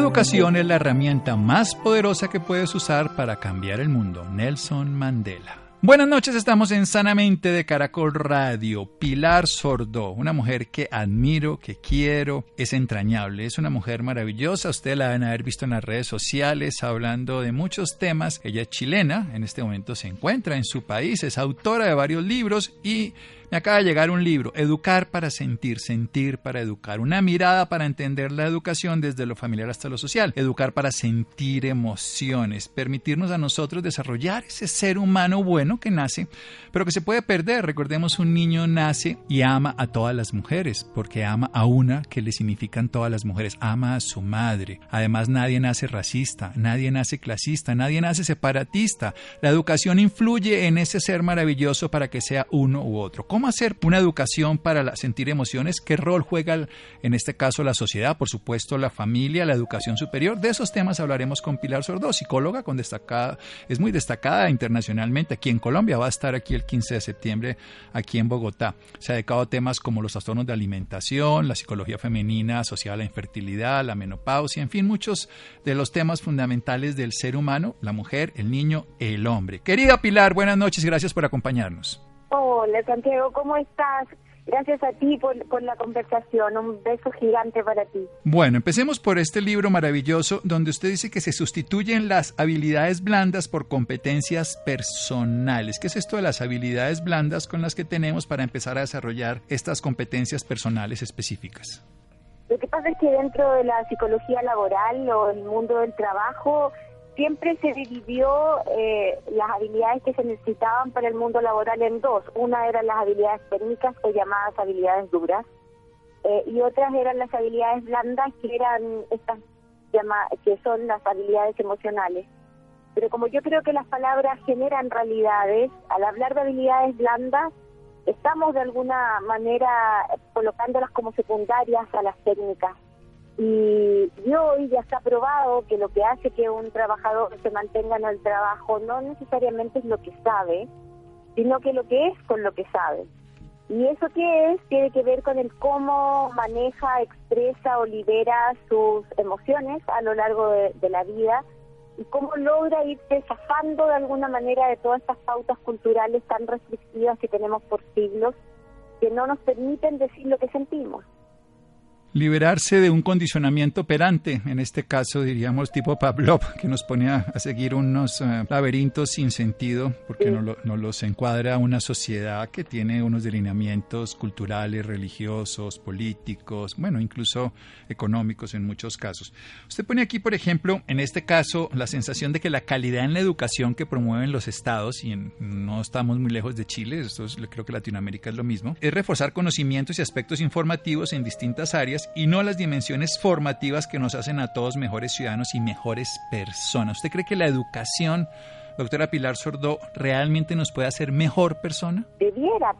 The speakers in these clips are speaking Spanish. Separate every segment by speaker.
Speaker 1: Educación es la herramienta más poderosa que puedes usar para cambiar el mundo. Nelson Mandela. Buenas noches, estamos en Sanamente de Caracol Radio. Pilar Sordo, una mujer que admiro, que quiero, es entrañable, es una mujer maravillosa. Ustedes la van a haber visto en las redes sociales hablando de muchos temas. Ella es chilena, en este momento se encuentra en su país, es autora de varios libros y me acaba de llegar un libro, Educar para sentir, sentir para educar, una mirada para entender la educación desde lo familiar hasta lo social, educar para sentir emociones, permitirnos a nosotros desarrollar ese ser humano bueno que nace, pero que se puede perder. Recordemos, un niño nace y ama a todas las mujeres, porque ama a una que le significan todas las mujeres, ama a su madre. Además, nadie nace racista, nadie nace clasista, nadie nace separatista. La educación influye en ese ser maravilloso para que sea uno u otro. ¿Cómo hacer una educación para sentir emociones? ¿Qué rol juega en este caso la sociedad? Por supuesto, la familia, la educación superior. De esos temas hablaremos con Pilar Sordo, psicóloga con destacada, es muy destacada internacionalmente aquí en Colombia. Va a estar aquí el 15 de septiembre aquí en Bogotá. Se ha dedicado a temas como los trastornos de alimentación, la psicología femenina asociada a la infertilidad, la menopausia, en fin, muchos de los temas fundamentales del ser humano, la mujer, el niño, el hombre. Querida Pilar, buenas noches, gracias por acompañarnos.
Speaker 2: Hola Santiago, ¿cómo estás? Gracias a ti por, la conversación. Un beso gigante para ti.
Speaker 1: Bueno, empecemos por este libro maravilloso donde usted dice que se sustituyen las habilidades blandas por competencias personales. ¿Qué es esto de las habilidades blandas con las que tenemos para empezar a desarrollar estas competencias personales específicas?
Speaker 2: Lo que pasa es que dentro de la psicología laboral o el mundo del trabajo siempre se dividió eh, las habilidades que se necesitaban para el mundo laboral en dos. Una eran las habilidades técnicas o llamadas habilidades duras eh, y otras eran las habilidades blandas que eran estas que son las habilidades emocionales. Pero como yo creo que las palabras generan realidades, al hablar de habilidades blandas estamos de alguna manera colocándolas como secundarias a las técnicas. Y, hoy ya está probado que lo que hace que un trabajador se mantenga en el trabajo no necesariamente es lo que sabe, sino que lo que es con lo que sabe. Y eso que es tiene que ver con el cómo maneja, expresa o libera sus emociones a lo largo de, la vida y cómo logra ir zafando de alguna manera de todas estas pautas culturales tan restrictivas que tenemos por siglos que no nos permiten decir lo que sentimos
Speaker 1: liberarse de un condicionamiento operante, en este caso diríamos tipo Pavlov, que nos pone a, seguir unos eh, laberintos sin sentido, porque no, no, los encuadra una sociedad que tiene unos delineamientos culturales, religiosos, políticos, bueno, incluso económicos en muchos casos. Usted pone aquí, por ejemplo, en este caso, la sensación de que la calidad en la educación que promueven los estados, y no estamos muy lejos de Chile, esto creo que Latinoamérica es lo mismo, es reforzar conocimientos y aspectos informativos en distintas áreas y no las dimensiones formativas que nos hacen a todos mejores ciudadanos y mejores personas. ¿Usted cree que la educación, doctora Pilar Sordo, realmente nos puede hacer mejor persona?
Speaker 2: Debiera,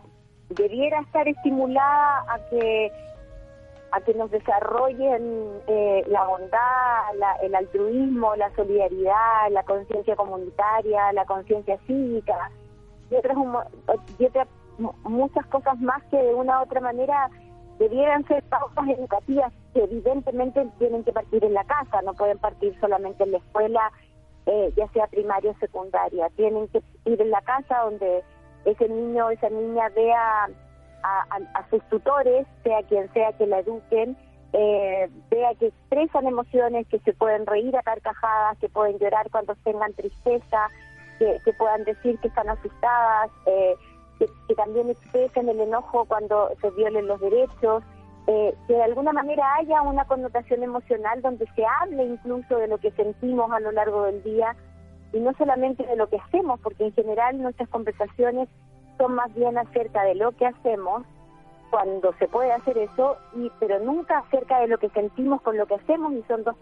Speaker 2: debiera estar estimulada a que a que nos desarrollen eh, la bondad, el altruismo, la solidaridad, la conciencia comunitaria, la conciencia cívica y otras, y otras muchas cosas más que de una u otra manera debieran ser pautas educativas que evidentemente tienen que partir en la casa, no pueden partir solamente en la escuela, eh, ya sea primaria o secundaria. Tienen que ir en la casa donde ese niño o esa niña vea a, sus tutores, sea quien sea que la eduquen, eh, vea que expresan emociones, que se pueden reír a carcajadas, que pueden llorar cuando tengan tristeza, que, que puedan decir que están asustadas. Eh, que, también expresen el enojo cuando se violen los derechos, eh, que de alguna manera haya una connotación emocional donde se hable incluso de lo que sentimos a lo largo del día y no solamente de lo que hacemos, porque en general nuestras conversaciones son más bien acerca de lo que hacemos cuando se puede hacer eso, y pero nunca acerca de lo que sentimos con lo que hacemos y son dos,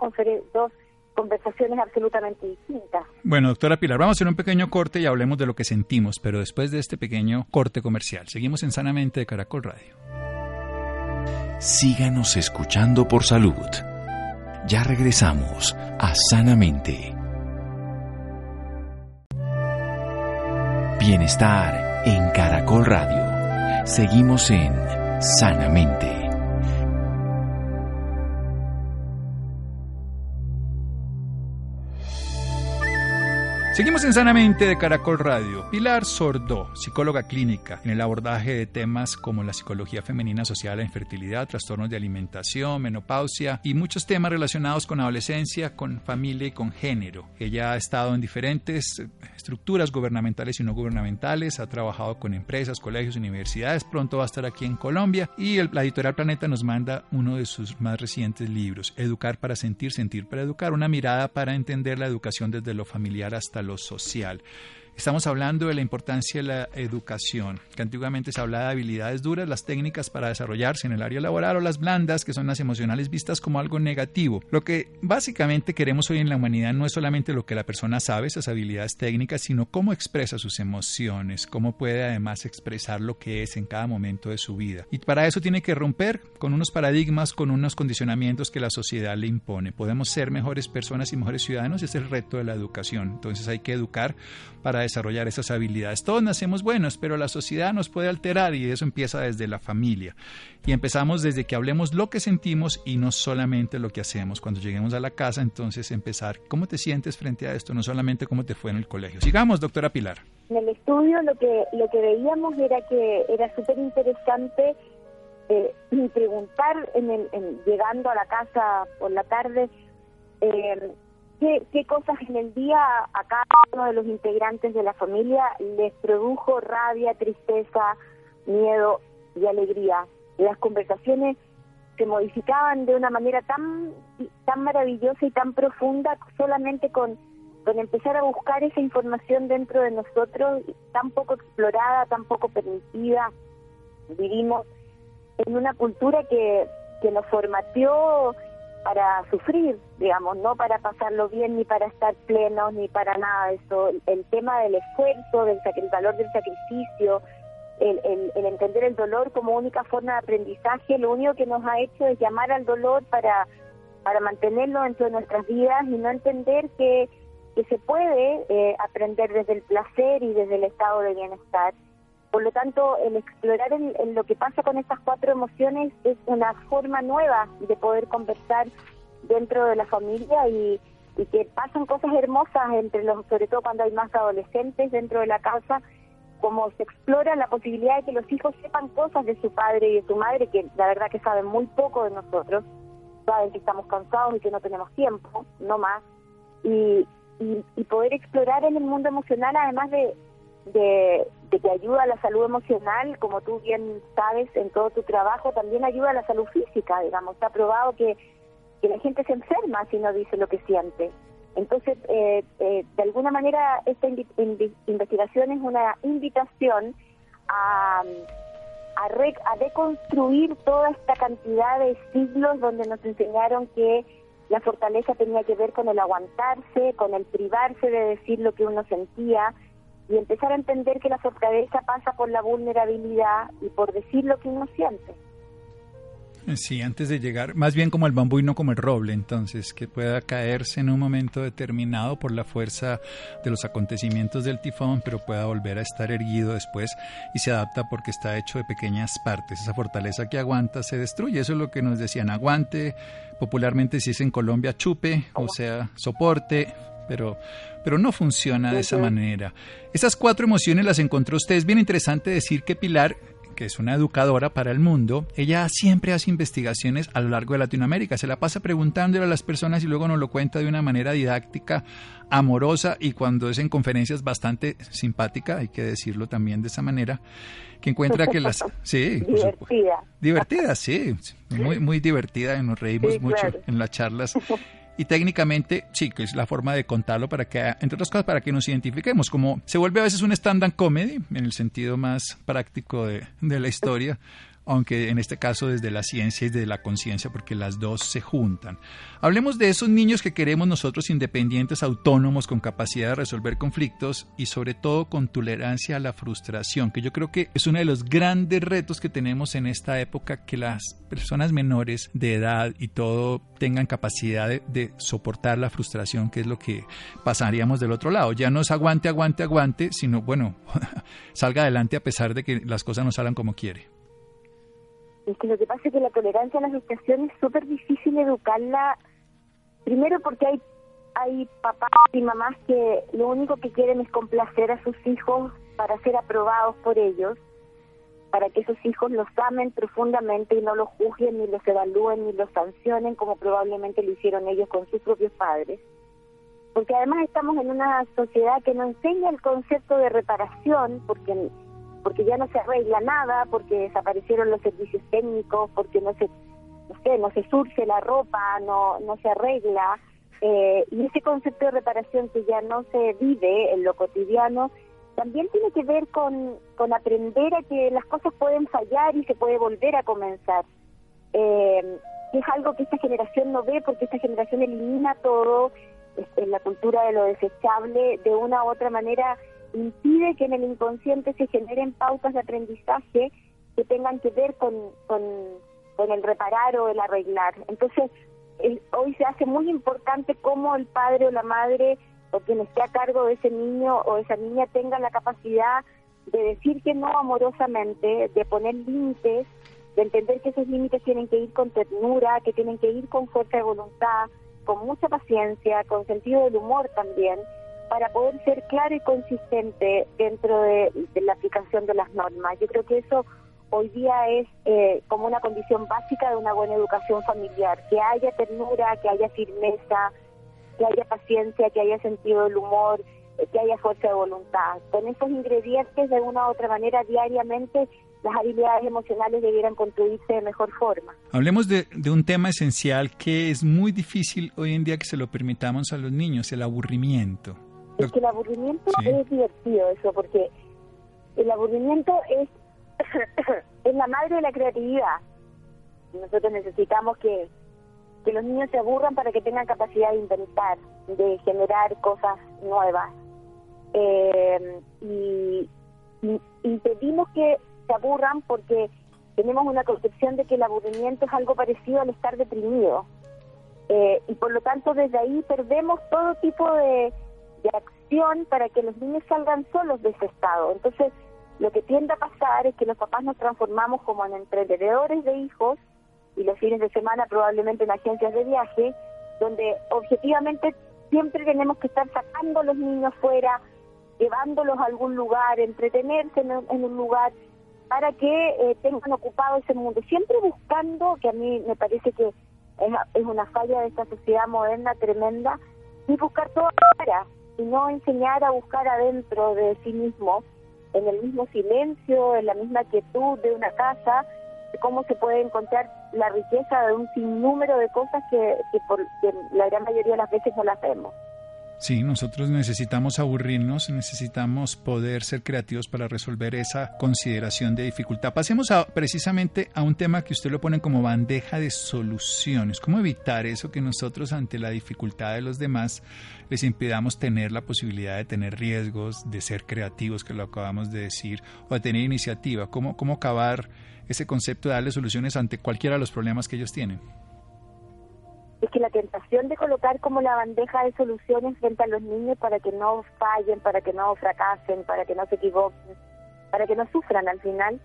Speaker 2: dos conversaciones absolutamente distintas.
Speaker 1: Bueno, doctora Pilar, vamos a hacer un pequeño corte y hablemos de lo que sentimos, pero después de este pequeño corte comercial, seguimos en Sanamente de Caracol Radio.
Speaker 3: Síganos escuchando por salud. Ya regresamos a Sanamente. Bienestar en Caracol Radio. Seguimos en Sanamente.
Speaker 1: Seguimos en Sanamente de Caracol Radio. Pilar Sordo, psicóloga clínica, en el abordaje de temas como la psicología femenina asociada a la infertilidad, trastornos de alimentación, menopausia y muchos temas relacionados con adolescencia, con familia y con género. Ella ha estado en diferentes estructuras gubernamentales y no gubernamentales, ha trabajado con empresas, colegios, universidades, pronto va a estar aquí en Colombia y el, la editorial Planeta nos manda uno de sus más recientes libros, Educar para sentir, sentir para educar, una mirada para entender la educación desde lo familiar hasta lo social. Estamos hablando de la importancia de la educación, que antiguamente se hablaba de habilidades duras, las técnicas para desarrollarse en el área laboral o las blandas, que son las emocionales vistas como algo negativo. Lo que básicamente queremos hoy en la humanidad no es solamente lo que la persona sabe, esas habilidades técnicas, sino cómo expresa sus emociones, cómo puede además expresar lo que es en cada momento de su vida. Y para eso tiene que romper con unos paradigmas, con unos condicionamientos que la sociedad le impone. Podemos ser mejores personas y mejores ciudadanos, es el reto de la educación. Entonces hay que educar para desarrollar esas habilidades. Todos nacemos buenos, pero la sociedad nos puede alterar y eso empieza desde la familia. Y empezamos desde que hablemos lo que sentimos y no solamente lo que hacemos. Cuando lleguemos a la casa, entonces empezar, ¿cómo te sientes frente a esto? No solamente cómo te fue en el colegio. Sigamos, doctora Pilar.
Speaker 2: En el estudio lo que, lo que veíamos era que era súper interesante eh, preguntar en el, llegando a la casa por la tarde eh, qué, cosas en el día a cada uno de los integrantes de la familia les produjo rabia, tristeza, miedo y alegría. Las conversaciones se modificaban de una manera tan, tan maravillosa y tan profunda solamente con, con empezar a buscar esa información dentro de nosotros, tan poco explorada, tan poco permitida. Vivimos en una cultura que, que nos formateó para sufrir, digamos, no para pasarlo bien, ni para estar plenos, ni para nada de eso. El tema del esfuerzo, del el valor del sacrificio, el, el, entender el dolor como única forma de aprendizaje, lo único que nos ha hecho es llamar al dolor para, para mantenerlo dentro de nuestras vidas y no entender que, que se puede eh, aprender desde el placer y desde el estado de bienestar. Por lo tanto, el explorar en, lo que pasa con estas cuatro emociones es una forma nueva de poder conversar dentro de la familia y, que pasan cosas hermosas entre los, sobre todo cuando hay más adolescentes dentro de la casa, como se explora la posibilidad de que los hijos sepan cosas de su padre y de su madre, que la verdad que saben muy poco de nosotros, saben que estamos cansados y que no tenemos tiempo, no más, y, y poder explorar en el mundo emocional, además de, que ayuda a la salud emocional, como tú bien sabes en todo tu trabajo, también ayuda a la salud física, digamos. Está probado que, que la gente se enferma si no dice lo que siente. Entonces, eh, eh, de alguna manera, esta investigación es una invitación a, a, a deconstruir toda esta cantidad de siglos donde nos enseñaron que la fortaleza tenía que ver con el aguantarse, con el privarse de decir lo que uno sentía, y empezar a entender que la fortaleza pasa por la vulnerabilidad y por decir lo que uno siente.
Speaker 1: Sí, antes de llegar, más bien como el bambú y no como el roble, entonces, que pueda caerse en un momento determinado por la fuerza de los acontecimientos del tifón, pero pueda volver a estar erguido después y se adapta porque está hecho de pequeñas partes. Esa fortaleza que aguanta se destruye, eso es lo que nos decían, aguante, popularmente si es en Colombia chupe, o sea, soporte, pero, pero no funciona de esa manera. Esas cuatro emociones las encontró usted. Es bien interesante decir que Pilar que es una educadora para el mundo, ella siempre hace investigaciones a lo largo de Latinoamérica, se la pasa preguntándole a las personas y luego nos lo cuenta de una manera didáctica, amorosa y cuando es en conferencias bastante simpática, hay que decirlo también de esa manera, que encuentra que las... Sí,
Speaker 2: divertida.
Speaker 1: Divertida, sí, muy, muy divertida y nos reímos mucho en las charlas. Y técnicamente, sí, que es la forma de contarlo para que, entre otras cosas, para que nos identifiquemos. Como se vuelve a veces un stand-up comedy, en el sentido más práctico de, de la historia, aunque en este caso desde la ciencia y desde la conciencia, porque las dos se juntan. Hablemos de esos niños que queremos nosotros independientes, autónomos, con capacidad de resolver conflictos y sobre todo con tolerancia a la frustración, que yo creo que es uno de los grandes retos que tenemos en esta época, que las personas menores de edad y todo tengan capacidad de, de soportar la frustración, que es lo que pasaríamos del otro lado. Ya no es aguante, aguante, aguante, sino bueno, salga adelante a pesar de que las cosas no salgan como quiere.
Speaker 2: Es que lo que pasa es que la tolerancia a la frustración es súper difícil educarla, primero porque hay, hay papás y mamás que lo único que quieren es complacer a sus hijos para ser aprobados por ellos, para que esos hijos los amen profundamente y no los juzguen, ni los evalúen, ni los sancionen como probablemente lo hicieron ellos con sus propios padres. Porque además estamos en una sociedad que no enseña el concepto de reparación, porque porque ya no se arregla nada, porque desaparecieron los servicios técnicos, porque no se no sé, no se surce la ropa, no no se arregla eh, y ese concepto de reparación que ya no se vive en lo cotidiano también tiene que ver con, con aprender a que las cosas pueden fallar y se puede volver a comenzar. Eh, es algo que esta generación no ve porque esta generación elimina todo en la cultura de lo desechable, de una u otra manera impide que en el inconsciente se generen pautas de aprendizaje que tengan que ver con, con, el reparar o el arreglar. Entonces, hoy se hace muy importante cómo el padre o la madre o quien esté a cargo de ese niño o esa niña tenga la capacidad de decir que no amorosamente, de poner límites, de entender que esos límites tienen que ir con ternura, que tienen que ir con fuerza de voluntad, con mucha paciencia, con sentido del humor también, para poder ser claro y consistente dentro de, la aplicación de las normas. Yo creo que eso hoy día es eh, como una condición básica de una buena educación familiar, que haya ternura, que haya firmeza, que haya paciencia, que haya sentido del humor, eh, que haya fuerza de voluntad. Con esos ingredientes, de una u otra manera, diariamente las habilidades emocionales debieran construirse de mejor forma.
Speaker 1: Hablemos de, un tema esencial que es muy difícil hoy en día que se lo permitamos a los niños, el aburrimiento.
Speaker 2: Es que el aburrimiento es divertido eso, porque el aburrimiento es, es la madre de la creatividad. Nosotros necesitamos que, que los niños se aburran para que tengan capacidad de inventar, de generar cosas nuevas. Eh, y, y, y pedimos que se aburran porque tenemos una concepción de que el aburrimiento es algo parecido al estar deprimido. Eh, y por lo tanto desde ahí perdemos todo tipo de, acción para que los niños salgan solos de ese estado. Entonces, lo que tiende a pasar es que los papás nos transformamos como en emprendedores de hijos y los fines de semana probablemente en agencias de viaje, donde objetivamente siempre tenemos que estar sacando a los niños fuera, llevándolos a algún lugar, entretenerse en un lugar para que eh, tengan ocupado ese mundo, siempre buscando, que a mí me parece que es, una falla de esta sociedad moderna tremenda, y buscar todo afuera, y no enseñar a buscar adentro de sí mismo, en el mismo silencio, en la misma quietud de una casa, cómo se puede encontrar la riqueza de un sinnúmero de cosas que, que, por, que la gran mayoría de las veces no las vemos.
Speaker 1: Sí, nosotros necesitamos aburrirnos, necesitamos poder ser creativos para resolver esa consideración de dificultad. Pasemos a, precisamente a un tema que usted lo pone como bandeja de soluciones. ¿Cómo evitar eso que nosotros ante la dificultad de los demás les impidamos tener la posibilidad de tener riesgos, de ser creativos, que lo acabamos de decir, o de tener iniciativa? ¿Cómo, cómo acabar ese concepto de darle soluciones ante cualquiera de los problemas que ellos tienen?
Speaker 2: Es que la tentación de colocar como la bandeja de soluciones frente a los niños para que no fallen, para que no fracasen, para que no se equivoquen, para que no sufran al final,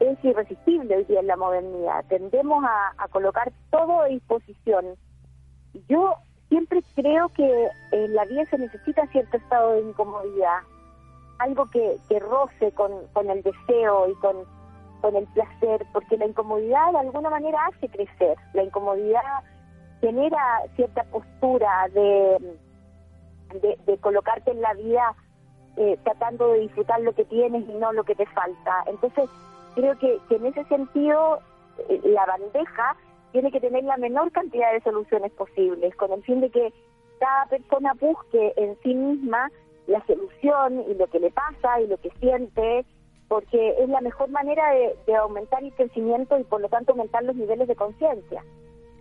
Speaker 2: es irresistible hoy día en la modernidad. Tendemos a, colocar todo a disposición. Yo siempre creo que en la vida se necesita cierto estado de incomodidad, algo que, que roce con, con el deseo y con, con el placer, porque la incomodidad de alguna manera hace crecer. La incomodidad genera cierta postura de, de, colocarte en la vida eh, tratando de disfrutar lo que tienes y no lo que te falta. Entonces, creo que, en ese sentido, eh, la bandeja tiene que tener la menor cantidad de soluciones posibles, con el fin de que cada persona busque en sí misma la solución y lo que le pasa y lo que siente porque es la mejor manera de, aumentar el crecimiento y por lo tanto aumentar los niveles de conciencia.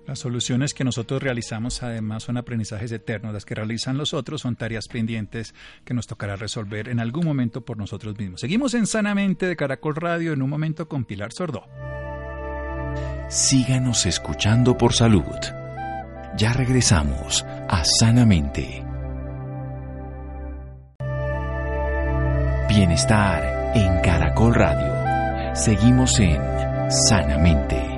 Speaker 1: Las soluciones que nosotros realizamos además son aprendizajes eternos, las que realizan los otros son tareas pendientes que nos tocará resolver en algún momento por nosotros mismos. Seguimos en Sanamente de Caracol Radio en un momento con Pilar Sordo.
Speaker 3: Síganos escuchando por salud. Ya regresamos a Sanamente. Bienestar en Caracol Radio. Seguimos en Sanamente.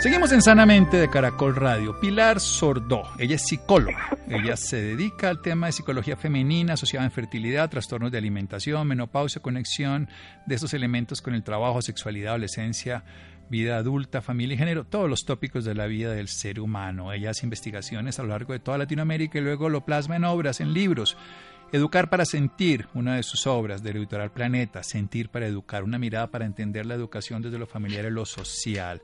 Speaker 1: Seguimos en Sanamente de Caracol Radio. Pilar Sordó, ella es psicóloga. Ella se dedica al tema de psicología femenina asociada a infertilidad, trastornos de alimentación, menopausia, conexión de estos elementos con el trabajo, sexualidad, adolescencia, vida adulta, familia y género, todos los tópicos de la vida del ser humano. Ella hace investigaciones a lo largo de toda Latinoamérica y luego lo plasma en obras, en libros. Educar para sentir, una de sus obras del editorial Planeta, Sentir para Educar, una mirada para entender la educación desde lo familiar y lo social.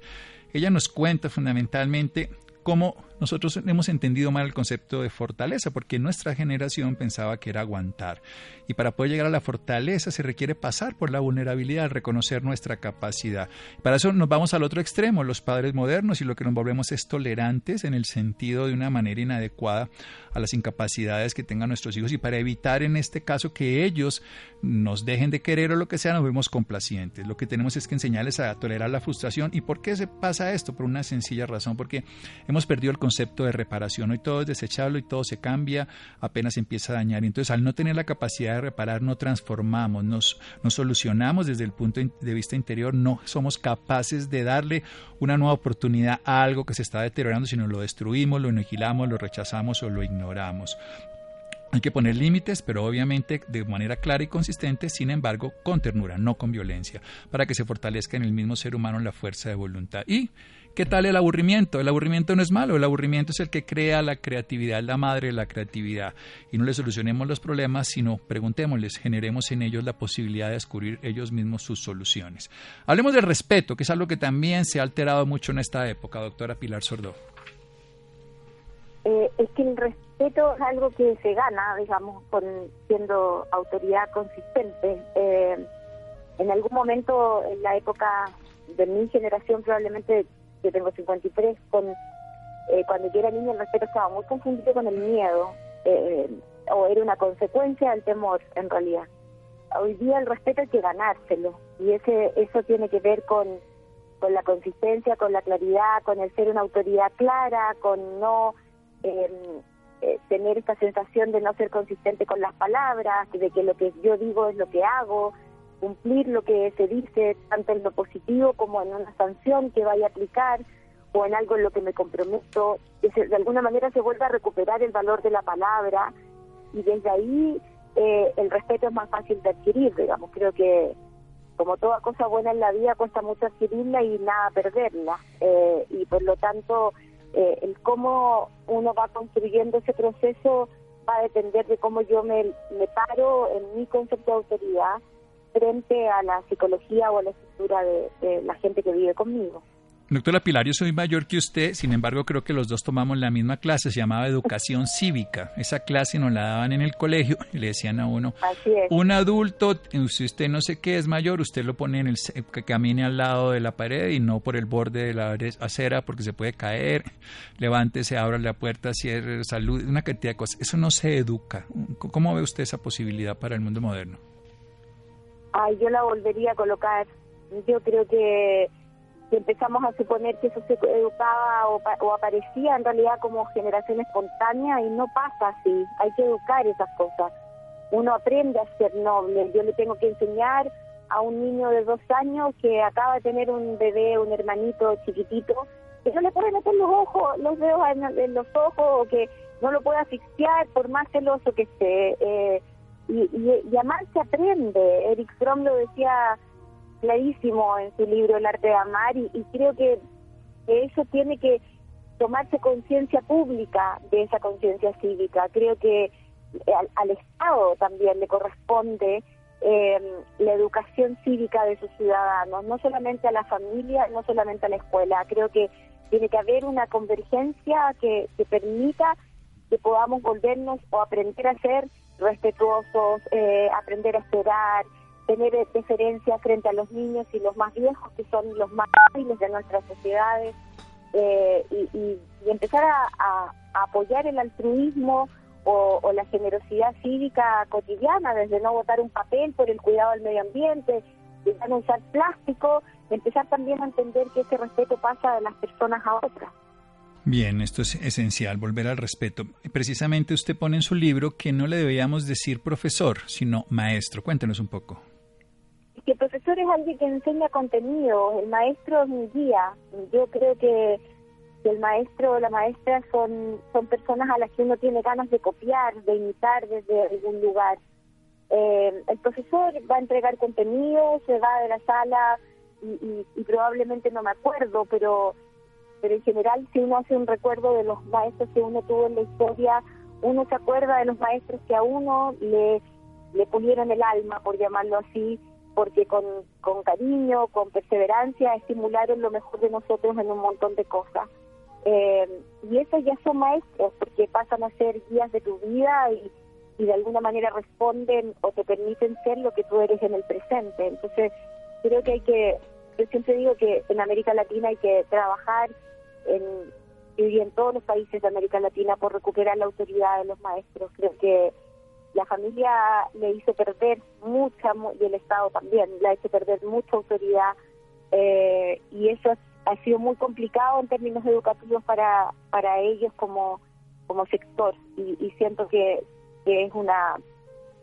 Speaker 1: Ella nos cuenta fundamentalmente cómo nosotros hemos entendido mal el concepto de fortaleza, porque nuestra generación pensaba que era aguantar. Y para poder llegar a la fortaleza se requiere pasar por la vulnerabilidad, reconocer nuestra capacidad. Para eso nos vamos al otro extremo, los padres modernos, y lo que nos volvemos es tolerantes en el sentido de una manera inadecuada a las incapacidades que tengan nuestros hijos. Y para evitar en este caso que ellos nos dejen de querer o lo que sea, nos vemos complacientes. Lo que tenemos es que enseñarles a tolerar la frustración. ¿Y por qué se pasa esto? Por una sencilla razón, porque hemos perdido el concepto de reparación. Hoy todo es desechable y todo se cambia apenas empieza a dañar. Entonces, al no tener la capacidad de reparar, no transformamos, nos, solucionamos desde el punto de vista interior, no somos capaces de darle una nueva oportunidad a algo que se está deteriorando, sino lo destruimos, lo aniquilamos, lo rechazamos o lo ignoramos. Hay que poner límites, pero obviamente de manera clara y consistente, sin embargo, con ternura, no con violencia, para que se fortalezca en el mismo ser humano la fuerza de voluntad. Y ¿Qué tal el aburrimiento? El aburrimiento no es malo, el aburrimiento es el que crea la creatividad, la madre de la creatividad. Y no le solucionemos los problemas, sino preguntémosles, generemos en ellos la posibilidad de descubrir ellos mismos sus soluciones. Hablemos del respeto, que es algo que también se ha alterado mucho en esta época, doctora Pilar Sordo.
Speaker 2: Eh, es que el respeto es algo que se gana, digamos, con siendo autoridad consistente. Eh, en algún momento, en la época de mi generación, probablemente yo tengo 53, con, eh, cuando yo era niña el respeto estaba muy confundido con el miedo, eh, o era una consecuencia del temor en realidad. Hoy día el respeto hay que ganárselo, y ese eso tiene que ver con, con la consistencia, con la claridad, con el ser una autoridad clara, con no em, eh, tener esta sensación de no ser consistente con las palabras, de que lo que yo digo es lo que hago, cumplir lo que se dice, tanto en lo positivo como en una sanción que vaya a aplicar o en algo en lo que me comprometo, de alguna manera se vuelva a recuperar el valor de la palabra y desde ahí eh, el respeto es más fácil de adquirir, digamos, creo que como toda cosa buena en la vida cuesta mucho adquirirla y nada perderla. Eh, y por lo tanto eh, el cómo uno va construyendo ese proceso va a depender de cómo yo me, me paro en mi concepto de autoridad frente a la psicología o a la estructura de, la gente que vive conmigo.
Speaker 1: Doctora Pilar, yo soy mayor que usted, sin embargo creo que los dos tomamos la misma clase, se llamaba Educación Cívica. Esa clase nos la daban en el colegio y le decían a uno, un adulto, si usted no sé qué es mayor, usted lo pone en el que camine al lado de la pared y no por el borde de la acera porque se puede caer, levántese, abra la puerta, cierre, salud, una cantidad de cosas. Eso no se educa. ¿Cómo ve usted esa posibilidad para el mundo moderno?
Speaker 2: Ay, yo la volvería a colocar. Yo creo que, empezamos a suponer que eso se educaba o, aparecía en realidad como generación espontánea y no pasa así. Hay que educar esas cosas. Uno aprende a ser noble. Yo le tengo que enseñar a un niño de dos años que acaba de tener un bebé, un hermanito chiquitito, que no le puede meter los ojos, los dedos en, los ojos o que no lo puede asfixiar por más celoso que esté. Eh, y, y, amar se aprende. Eric Fromm lo decía clarísimo en su libro El arte de amar y, creo que, eso tiene que tomarse conciencia pública de esa conciencia cívica. Creo que al, Estado también le corresponde eh, la educación cívica de sus ciudadanos, no solamente a la familia, no solamente a la escuela. Creo que tiene que haber una convergencia que, que permita que podamos volvernos o aprender a ser respetuosos, eh, aprender a esperar, tener deferencia frente a los niños y los más viejos, que son los más débiles de nuestras sociedades, eh, y, empezar a, apoyar el altruismo o, la generosidad cívica cotidiana, desde no votar un papel por el cuidado del medio ambiente, de no usar plástico, empezar también a entender que ese respeto pasa de las personas a otras.
Speaker 1: Bien, esto es esencial, volver al respeto. Precisamente usted pone en su libro que no le debíamos decir profesor, sino maestro. Cuéntenos un poco.
Speaker 2: Que el profesor es alguien que enseña contenido, el maestro es mi guía. Yo creo que el maestro o la maestra son, son personas a las que uno tiene ganas de copiar, de imitar desde algún lugar. Eh, el profesor va a entregar contenido, se va de la sala y, probablemente no me acuerdo, pero, pero en general si uno hace un recuerdo de los maestros que uno tuvo en la historia, uno se acuerda de los maestros que a uno le, le pulieron el alma, por llamarlo así, porque con, con cariño, con perseverancia, estimularon lo mejor de nosotros en un montón de cosas. Eh, y esos ya son maestros, porque pasan a ser guías de tu vida y, y de alguna manera responden o te permiten ser lo que tú eres en el presente. Entonces, creo que hay que, yo siempre digo que en América Latina hay que trabajar en, y en todos los países de América Latina por recuperar la autoridad de los maestros. Creo que la familia le hizo perder mucha, y el Estado también, le ha hecho perder mucha autoridad eh, y eso ha sido muy complicado en términos educativos para, para ellos como, como sector y, y siento que, que es una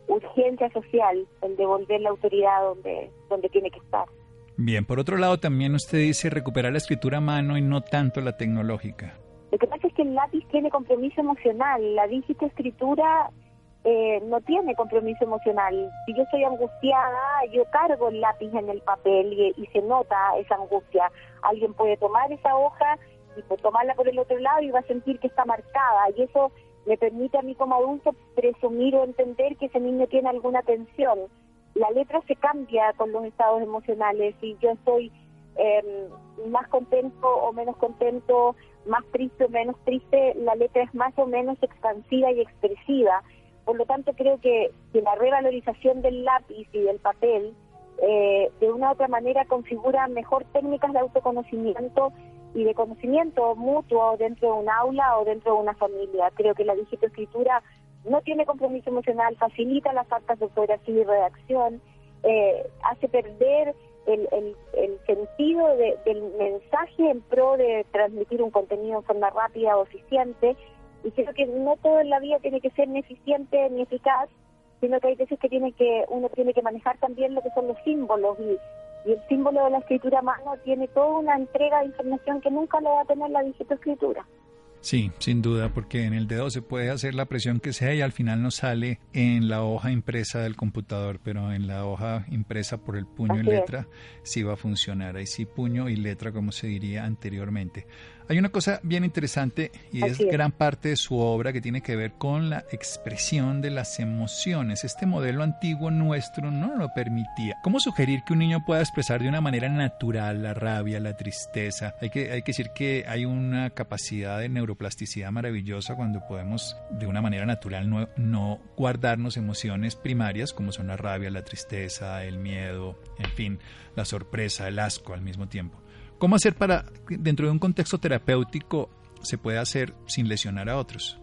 Speaker 2: urgencia social el devolver la autoridad donde, donde tiene que estar.
Speaker 1: Bien, por otro lado también usted dice recuperar la escritura a mano y no tanto la tecnológica.
Speaker 2: Lo que pasa es que el lápiz tiene compromiso emocional, la dígita escritura eh, no tiene compromiso emocional. Si yo estoy angustiada, yo cargo el lápiz en el papel y, se nota esa angustia. Alguien puede tomar esa hoja y pues, tomarla por el otro lado y va a sentir que está marcada y eso me permite a mí como adulto presumir o entender que ese niño tiene alguna tensión. La letra se cambia con los estados emocionales y yo estoy em, más contento o menos contento, más triste o menos triste, la letra es más o menos expansiva y expresiva. Por lo tanto, creo que, la revalorización del lápiz y del papel eh, de una u otra manera configura mejor técnicas de autoconocimiento y de conocimiento mutuo dentro de un aula o dentro de una familia. Creo que la digitoescritura no tiene compromiso emocional, facilita las actas de ortografía y redacción, eh, hace perder el, el, sentido del mensaje en pro de transmitir un contenido en forma rápida o eficiente. Y creo que no todo en la vida tiene que ser ni eficiente ni eficaz, sino que hay veces que tiene que uno tiene que manejar también lo que son los símbolos y y el símbolo de la escritura a mano tiene toda una entrega de información que nunca lo va a tener la escritura.
Speaker 1: Sí, sin duda, porque en el dedo se puede hacer la presión que sea y al final no sale en la hoja impresa del computador, pero en la hoja impresa por el puño y letra sí va a funcionar. Ahí sí, puño y letra, como se diría anteriormente. Hay una cosa bien interesante y es, gran parte de su obra que tiene que ver con la expresión de las emociones. Este modelo antiguo nuestro no lo permitía. ¿Cómo sugerir que un niño pueda expresar de una manera natural la rabia, la tristeza? Hay que, hay que decir que hay una capacidad de neuroplasticidad maravillosa cuando podemos de una manera natural no, no guardarnos emociones primarias como son la rabia, la tristeza, el miedo, en fin, la sorpresa, el asco al mismo tiempo. ¿Cómo hacer para, dentro de un contexto terapéutico, se puede hacer sin lesionar a otros?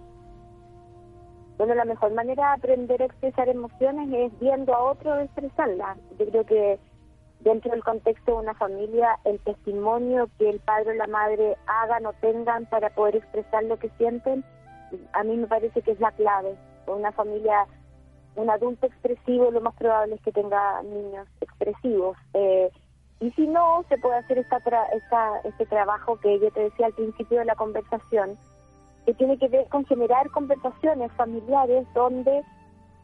Speaker 2: Bueno, la mejor manera de aprender a expresar emociones es viendo a otro expresarlas. Yo creo que dentro del contexto de una familia, el testimonio que el padre o la madre hagan o tengan para poder expresar lo que sienten, a mí me parece que es la clave. Una familia, un adulto expresivo, lo más probable es que tenga niños expresivos. Eh, y si no, se puede hacer esta, esta, este trabajo que yo te decía al principio de la conversación, que tiene que ver con generar conversaciones familiares donde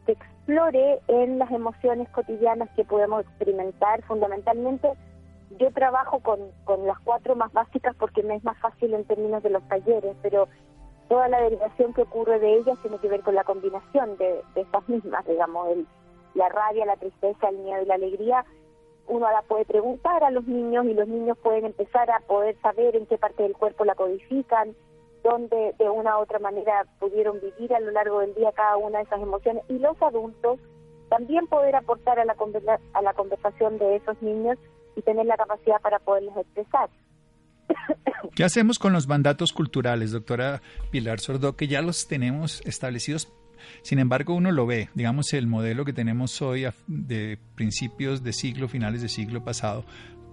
Speaker 2: se explore en las emociones cotidianas que podemos experimentar. Fundamentalmente, yo trabajo con, con las cuatro más básicas porque me es más fácil en términos de los talleres, pero toda la derivación que ocurre de ellas tiene que ver con la combinación de, de esas mismas, digamos, el, la rabia, la tristeza, el miedo y la alegría uno la puede preguntar a los niños y los niños pueden empezar a poder saber en qué parte del cuerpo la codifican. donde de una u otra manera pudieron vivir a lo largo del día cada una de esas emociones y los adultos también poder aportar a la, a la conversación de esos niños y tener la capacidad para poderlos expresar.
Speaker 1: ¿Qué hacemos con los mandatos culturales, doctora Pilar Sordo, que ya los tenemos establecidos? Sin embargo, uno lo ve, digamos, el modelo que tenemos hoy de principios de siglo, finales de siglo pasado,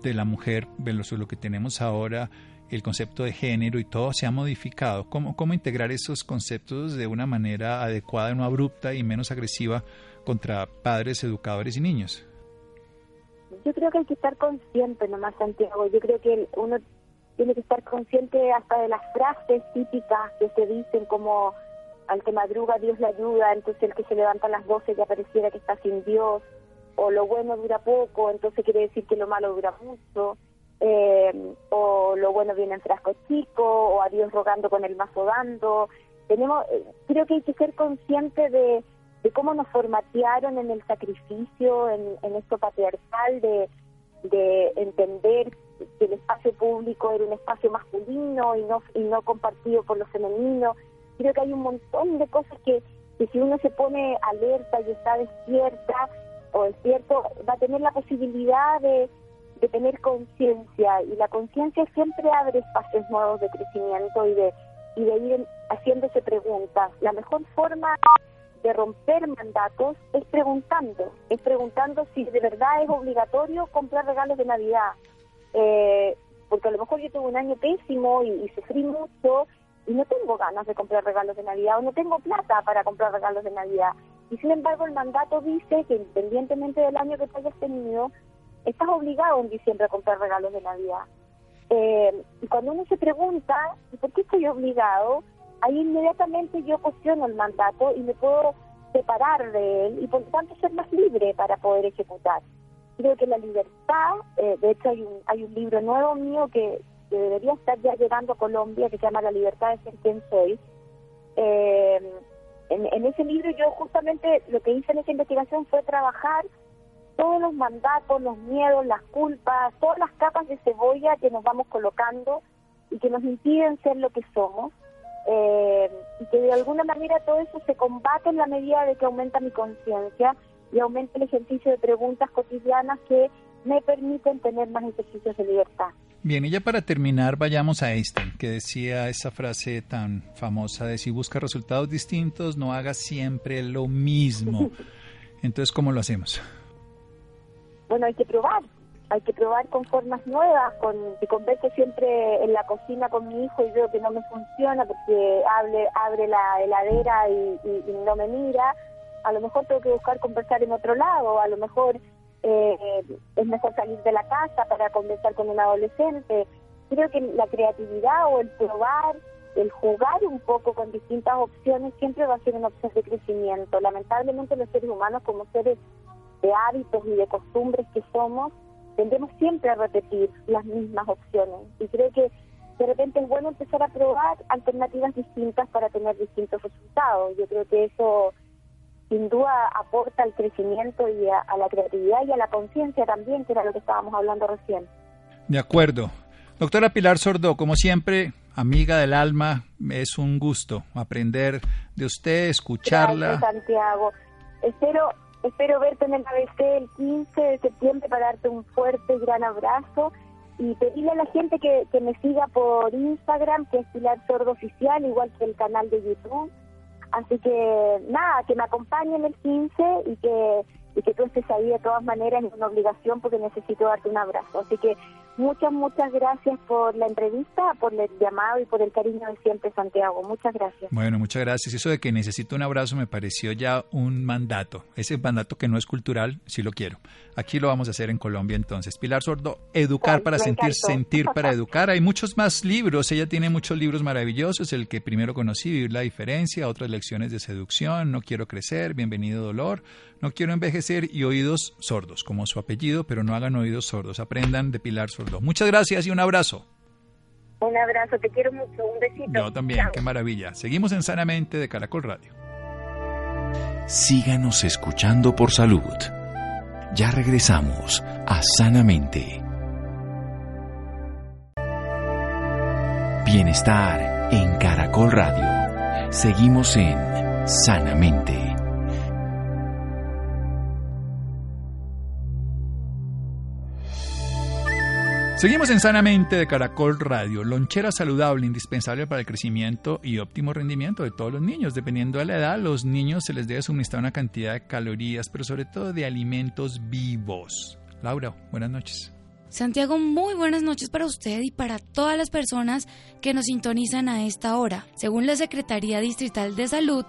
Speaker 1: de la mujer, versus lo que tenemos ahora, el concepto de género y todo se ha modificado. ¿Cómo, ¿Cómo integrar esos conceptos de una manera adecuada, no abrupta y menos agresiva contra padres, educadores y niños?
Speaker 2: Yo creo que hay que estar consciente nomás, Santiago. Yo creo que uno tiene que estar consciente hasta de las frases típicas que se dicen como al que madruga Dios le ayuda, entonces el que se levanta las voces ya pareciera que está sin Dios, o lo bueno dura poco, entonces quiere decir que lo malo dura mucho, eh, o lo bueno viene en frasco chico, o a Dios rogando con el mazo dando. Tenemos, eh, creo que hay que ser consciente de, de cómo nos formatearon en el sacrificio, en, en esto patriarcal, de, de entender que el espacio público era un espacio masculino y no, y no compartido por lo femenino. Creo que hay un montón de cosas que, que si uno se pone alerta y está despierta o despierto, va a tener la posibilidad de, de tener conciencia y la conciencia siempre abre espacios nuevos de crecimiento y de, y de ir haciéndose preguntas. La mejor forma de romper mandatos es preguntando, es preguntando si de verdad es obligatorio comprar regalos de Navidad, eh, porque a lo mejor yo tuve un año pésimo y, sufrí mucho y no tengo ganas de comprar regalos de Navidad o no tengo plata para comprar regalos de Navidad. Y sin embargo el mandato dice que independientemente del año que tú hayas tenido, estás obligado en diciembre a comprar regalos de Navidad. Eh, y cuando uno se pregunta, ¿por qué estoy obligado? Ahí inmediatamente yo cuestiono el mandato y me puedo separar de él y por tanto ser más libre para poder ejecutar creo que la libertad, eh, de hecho hay un, hay un libro nuevo mío que, debería estar ya llegando a Colombia que se llama La libertad de ser quien soy. Eh, en, ese libro yo justamente lo que hice en esa investigación fue trabajar todos los mandatos, los miedos, las culpas, todas las capas de cebolla que nos vamos colocando y que nos impiden ser lo que somos. Eh, y que de alguna manera todo eso se combate en la medida de que aumenta mi conciencia y aumenta el ejercicio de preguntas cotidianas que me permiten tener más ejercicios de libertad.
Speaker 1: Bien, y ya para terminar, vayamos a Einstein, que decía esa frase tan famosa de si busca resultados distintos, no haga siempre lo mismo. Entonces, ¿cómo lo hacemos?
Speaker 2: Bueno, hay que probar, hay que probar con formas nuevas, con si converso siempre en la cocina con mi hijo y veo que no me funciona porque abre, abre la heladera y no me mira, a lo mejor tengo que buscar conversar en otro lado, a lo mejor eh, es mejor salir de la casa para conversar con un adolescente. Creo que la creatividad o el probar, el jugar un poco con distintas opciones siempre va a ser una opción de crecimiento. Lamentablemente los seres humanos como seres de hábitos y de costumbres que somos, tendemos siempre a repetir las mismas opciones. Y creo que de repente es bueno empezar a probar alternativas distintas para tener distintos resultados. Yo creo que eso sin duda aporta al crecimiento y a, la creatividad y a la conciencia también, que era lo que estábamos hablando recién.
Speaker 1: De acuerdo. Doctora Pilar Sordo, como siempre, amiga del alma, es un gusto aprender de usted, escucharla.
Speaker 2: Gracias, Santiago. Espero, espero verte en el ABC el 15 de septiembre para darte un fuerte y gran abrazo y pedirle a la gente que, que me siga por Instagram, que es Pilar Sordo Oficial, igual que el canal de YouTube Así que nada, que me acompañen el 15 y que, y que tú estés ahí de todas maneras es una obligación porque necesito darte un abrazo. Así que muchas, muchas gracias por la entrevista, por el llamado y por el cariño de siempre, Santiago. Muchas gracias.
Speaker 1: Bueno, muchas gracias. Eso de que necesito un abrazo me pareció ya un mandato. Ese mandato que no es cultural, sí lo quiero. Aquí lo vamos a hacer en Colombia entonces. Pilar Sordo, Educar para sentir, sentir para educar. Hay muchos más libros. Ella tiene muchos libros maravillosos. El que primero conocí, Vivir la diferencia, otras lecciones de seducción, No quiero crecer, Bienvenido dolor, No quiero envejecer y Oídos sordos, como su apellido, pero no hagan oídos sordos. Aprendan de Pilar Sordo. Muchas gracias y un abrazo.
Speaker 2: Un abrazo, te quiero mucho. Un besito.
Speaker 1: Yo también, qué maravilla. Seguimos en Sanamente de Caracol Radio.
Speaker 3: Síganos escuchando por salud. Ya regresamos a Sanamente. Bienestar en Caracol Radio. Seguimos en Sanamente.
Speaker 1: Seguimos en Sanamente de Caracol Radio. Lonchera saludable, indispensable para el crecimiento y óptimo rendimiento de todos los niños. Dependiendo de la edad, los niños se les debe suministrar una cantidad de calorías, pero sobre todo de alimentos vivos. Laura, buenas noches.
Speaker 4: Santiago, muy buenas noches para usted y para todas las personas que nos sintonizan a esta hora. Según la Secretaría Distrital de Salud,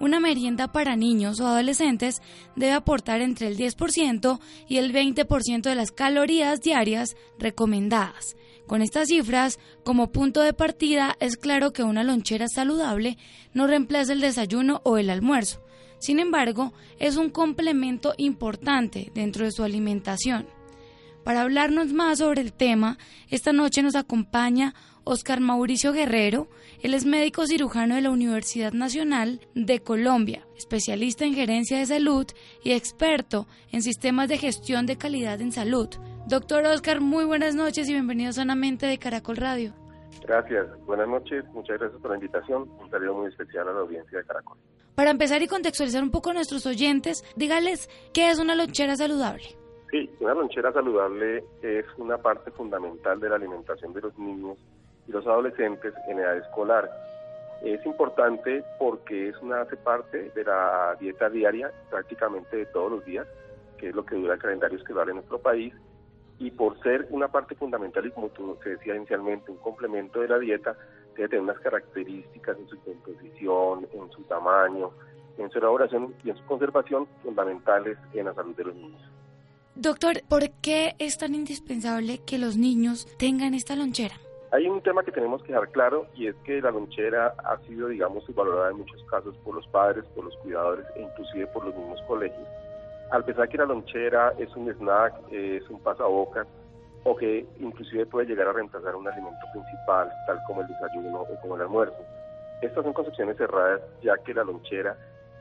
Speaker 4: una merienda para niños o adolescentes debe aportar entre el 10% y el 20% de las calorías diarias recomendadas. Con estas cifras como punto de partida es claro que una lonchera saludable no reemplaza el desayuno o el almuerzo. Sin embargo, es un complemento importante dentro de su alimentación. Para hablarnos más sobre el tema, esta noche nos acompaña Oscar Mauricio Guerrero. Él es médico cirujano de la Universidad Nacional de Colombia, especialista en gerencia de salud y experto en sistemas de gestión de calidad en salud. Doctor Oscar, muy buenas noches y bienvenido sanamente de Caracol Radio.
Speaker 5: Gracias, buenas noches, muchas gracias por la invitación. Un saludo muy especial a la audiencia de Caracol.
Speaker 4: Para empezar y contextualizar un poco a nuestros oyentes, dígales qué es una lonchera saludable.
Speaker 5: Sí, una lonchera saludable es una parte fundamental de la alimentación de los niños y los adolescentes en edad escolar. Es importante porque es una hace parte de la dieta diaria prácticamente de todos los días, que es lo que dura el calendario escolar en nuestro país, y por ser una parte fundamental y como tú te decía inicialmente, un complemento de la dieta, debe tener unas características en su composición, en su tamaño, en su elaboración y en su conservación fundamentales en la salud de los niños.
Speaker 4: Doctor, ¿por qué es tan indispensable que los niños tengan esta lonchera?
Speaker 5: Hay un tema que tenemos que dejar claro y es que la lonchera ha sido, digamos, valorada en muchos casos por los padres, por los cuidadores e inclusive por los mismos colegios. Al pensar que la lonchera es un snack, es un pasabocas o que inclusive puede llegar a reemplazar un alimento principal, tal como el desayuno o como el almuerzo. Estas son concepciones cerradas, ya que la lonchera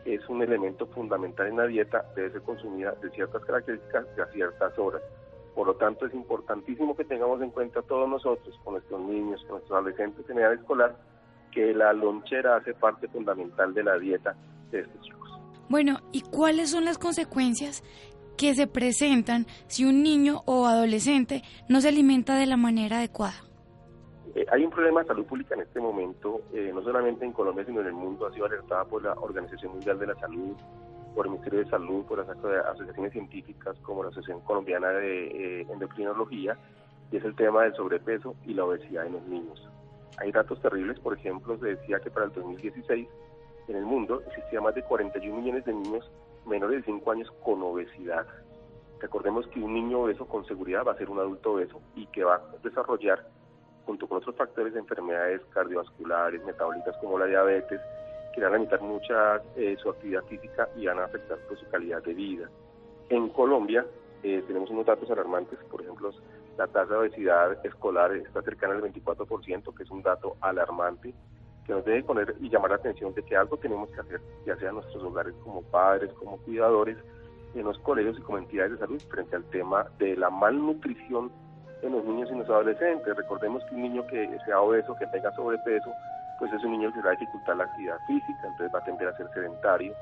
Speaker 5: es un elemento fundamental en la dieta, debe ser consumida de ciertas características y a ciertas horas. Por lo tanto, es importantísimo que tengamos en cuenta todos nosotros, con nuestros niños, con nuestros adolescentes en edad escolar, que la lonchera hace parte fundamental de la dieta de estos chicos.
Speaker 4: Bueno, ¿y cuáles son las consecuencias que se presentan si un niño o adolescente no se alimenta de la manera adecuada?
Speaker 5: Eh, hay un problema de salud pública en este momento, eh, no solamente en Colombia, sino en el mundo, ha sido alertada por la Organización Mundial de la Salud, por el Ministerio de Salud, por las asociaciones científicas como la Asociación Colombiana de eh, Endocrinología, y es el tema del sobrepeso y la obesidad en los niños. Hay datos terribles, por ejemplo, se decía que para el 2016 en el mundo existía más de 41 millones de niños menores de 5 años con obesidad. Recordemos que un niño obeso con seguridad va a ser un adulto obeso y que va a desarrollar, junto con otros factores de enfermedades cardiovasculares, metabólicas como la diabetes, que van a limitar mucha eh, su actividad física y van a afectar pues, su calidad de vida. En Colombia eh, tenemos unos datos alarmantes, por ejemplo, la tasa de obesidad escolar está cercana al 24%, que es un dato alarmante, que nos debe poner y llamar la atención de que algo tenemos que hacer, ya sea en nuestros hogares como padres, como cuidadores, en los colegios y como entidades de salud frente al tema de la malnutrición en los niños y los adolescentes. Recordemos que un niño que sea obeso, que tenga sobrepeso, pues es un niño que va a dificultar la actividad física, entonces va a tender a ser sedentario.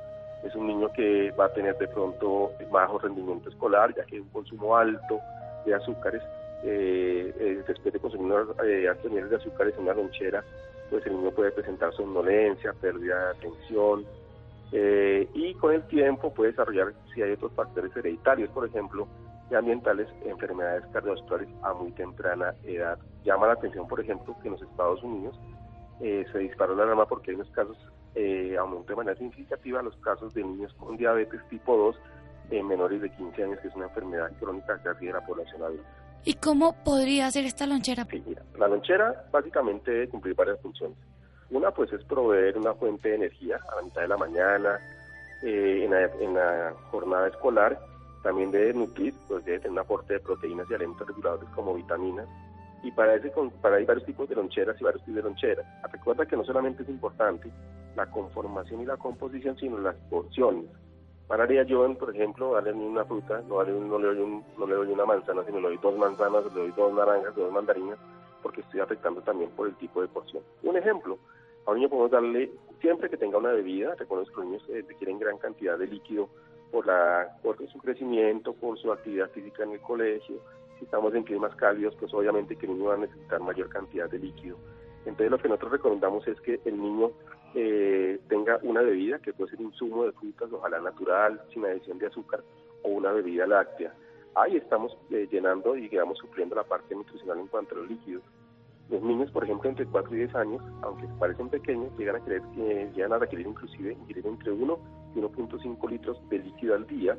Speaker 5: Es un niño que va a tener de pronto bajo rendimiento escolar, ya que un consumo alto de azúcares, eh, eh, después de consumir eh, altos niveles de azúcares en una lonchera, pues el niño puede presentar somnolencia, pérdida de atención, eh, y con el tiempo puede desarrollar, si hay otros factores hereditarios, por ejemplo, y ambientales, enfermedades cardiovasculares a muy temprana edad. Llama la atención, por ejemplo, que en los Estados Unidos eh, se disparó la alarma porque hay unos casos, eh, aumentó de manera significativa los casos de niños con diabetes tipo 2 en menores de 15 años, que es una enfermedad crónica que de la población adulta.
Speaker 4: ¿Y cómo podría ser esta lonchera?
Speaker 5: Sí, mira, la lonchera básicamente debe cumplir varias funciones. Una, pues, es proveer una fuente de energía a la mitad de la mañana, eh, en, la, en, la, jornada escolar. También debe nutrir, pues debe tener un aporte de proteínas y alimentos reguladores como vitaminas y para ese para hay varios tipos de loncheras y varios tipos de loncheras. Recuerda que no solamente es importante la conformación y la composición, sino las porciones. Para haría yo, por ejemplo, darle una fruta, no, le, doy no le doy una manzana, sino le doy dos manzanas, le doy dos naranjas, dos mandarinas, porque estoy afectando también por el tipo de porción. Un ejemplo, a un niño podemos darle, siempre que tenga una bebida, reconozco que los niños eh, requieren gran cantidad de líquido por, la, por su crecimiento, por su actividad física en el colegio. Si estamos en climas cálidos, pues obviamente que el niño va a necesitar mayor cantidad de líquido. Entonces lo que nosotros recomendamos es que el niño eh, tenga una bebida que puede ser un zumo de frutas, ojalá natural, sin adición de azúcar, o una bebida láctea. Ahí estamos eh, llenando y digamos supliendo la parte nutricional en cuanto a los líquidos. Los niños, por ejemplo, entre 4 y 10 años, aunque parecen pequeños, llegan a, querer, eh, llegan a requerir inclusive ingerir entre 1 y 1.5 litros de líquido al día,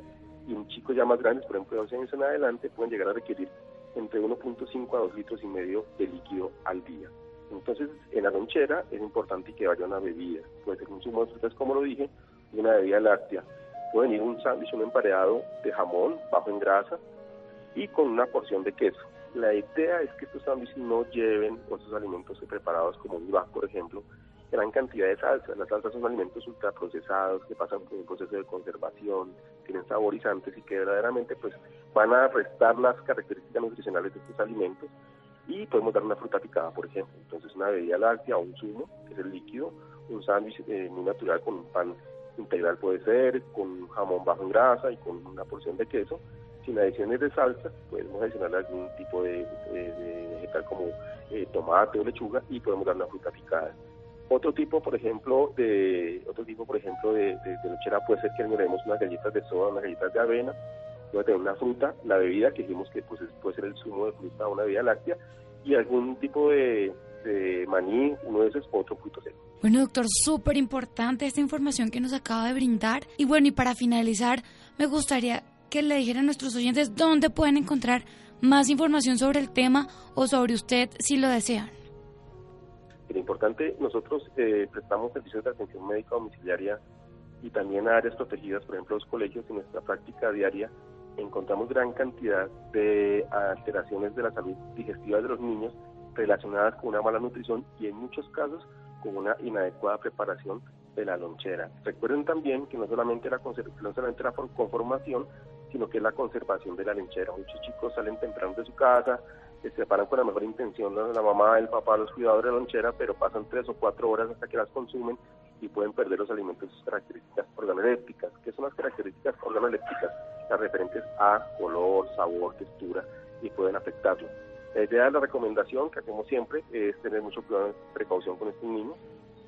Speaker 5: y un chico ya más grande, por ejemplo, de 11 años en adelante, pueden llegar a requerir entre 1.5 a 2 litros y medio de líquido al día. Entonces, en la lonchera es importante que vaya una bebida. Puede ser un zumo de frutas, como lo dije, y una bebida láctea. Puede venir un sándwich, un emparedado de jamón bajo en grasa y con una porción de queso. La idea es que estos sándwiches no lleven, o estos alimentos preparados como un por ejemplo, gran cantidad de salsas. Las salsas son alimentos ultraprocesados que pasan por un proceso de conservación, tienen saborizantes y que verdaderamente pues van a restar las características nutricionales de estos alimentos y podemos dar una fruta picada, por ejemplo. Entonces una bebida láctea o un zumo, que es el líquido, un sándwich eh, muy natural con un pan integral puede ser, con jamón bajo en grasa y con una porción de queso sin adiciones de salsa, podemos adicionar algún tipo de, vegetal como eh, tomate o lechuga y podemos dar una fruta picada. Otro tipo, por ejemplo, de otro tipo, por ejemplo, de, lechera puede ser que añadamos unas galletas de soda, unas galletas de avena, puede tener una fruta, la bebida que dijimos que pues, puede ser el zumo de fruta o una bebida láctea y algún tipo de, de maní, uno de esos, otro fruto seco.
Speaker 4: Bueno, doctor, súper importante esta información que nos acaba de brindar. Y bueno, y para finalizar, me gustaría que le dijera a nuestros oyentes dónde pueden encontrar más información sobre el tema o sobre usted si lo desean.
Speaker 5: Lo importante, nosotros eh, prestamos servicios de atención médica domiciliaria y también a áreas protegidas, por ejemplo, los colegios. En nuestra práctica diaria encontramos gran cantidad de alteraciones de la salud digestiva de los niños relacionadas con una mala nutrición y en muchos casos con una inadecuada preparación de la lonchera. Recuerden también que no solamente la, no solamente la conformación, sino que es la conservación de la lonchera. Muchos chicos salen temprano de su casa, se separan con la mejor intención la mamá, el papá, los cuidadores de la lonchera, pero pasan tres o cuatro horas hasta que las consumen y pueden perder los alimentos sus características organolépticas. ¿Qué son las características organolépticas? Las referentes a color, sabor, textura y pueden afectarlo. La idea de la recomendación que hacemos siempre es tener mucho precaución con estos niños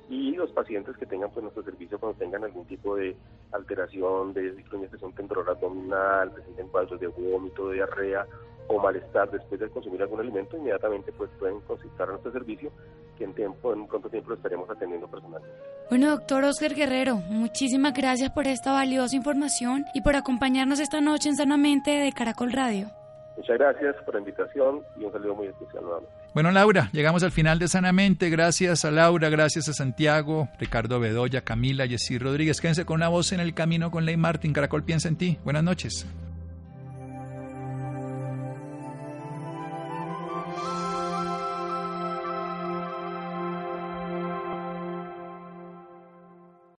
Speaker 5: y los pacientes que tengan pues nuestro servicio cuando tengan algún tipo de alteración de son temporal abdominal, presenten cuadros de vómito, de diarrea o malestar después de consumir algún alimento, inmediatamente pues pueden consultar a nuestro servicio que en tiempo, en un pronto tiempo lo estaremos atendiendo personalmente.
Speaker 4: Bueno, doctor Oscar Guerrero, muchísimas gracias por esta valiosa información y por acompañarnos esta noche en Sanamente de Caracol Radio.
Speaker 5: Muchas gracias por la invitación y un saludo muy especial nuevamente.
Speaker 1: Bueno, Laura, llegamos al final de Sanamente. Gracias a Laura, gracias a Santiago, Ricardo Bedoya, Camila, Jessy Rodríguez. Quédense con una voz en el camino con Ley Martín. Caracol piensa en ti. Buenas noches.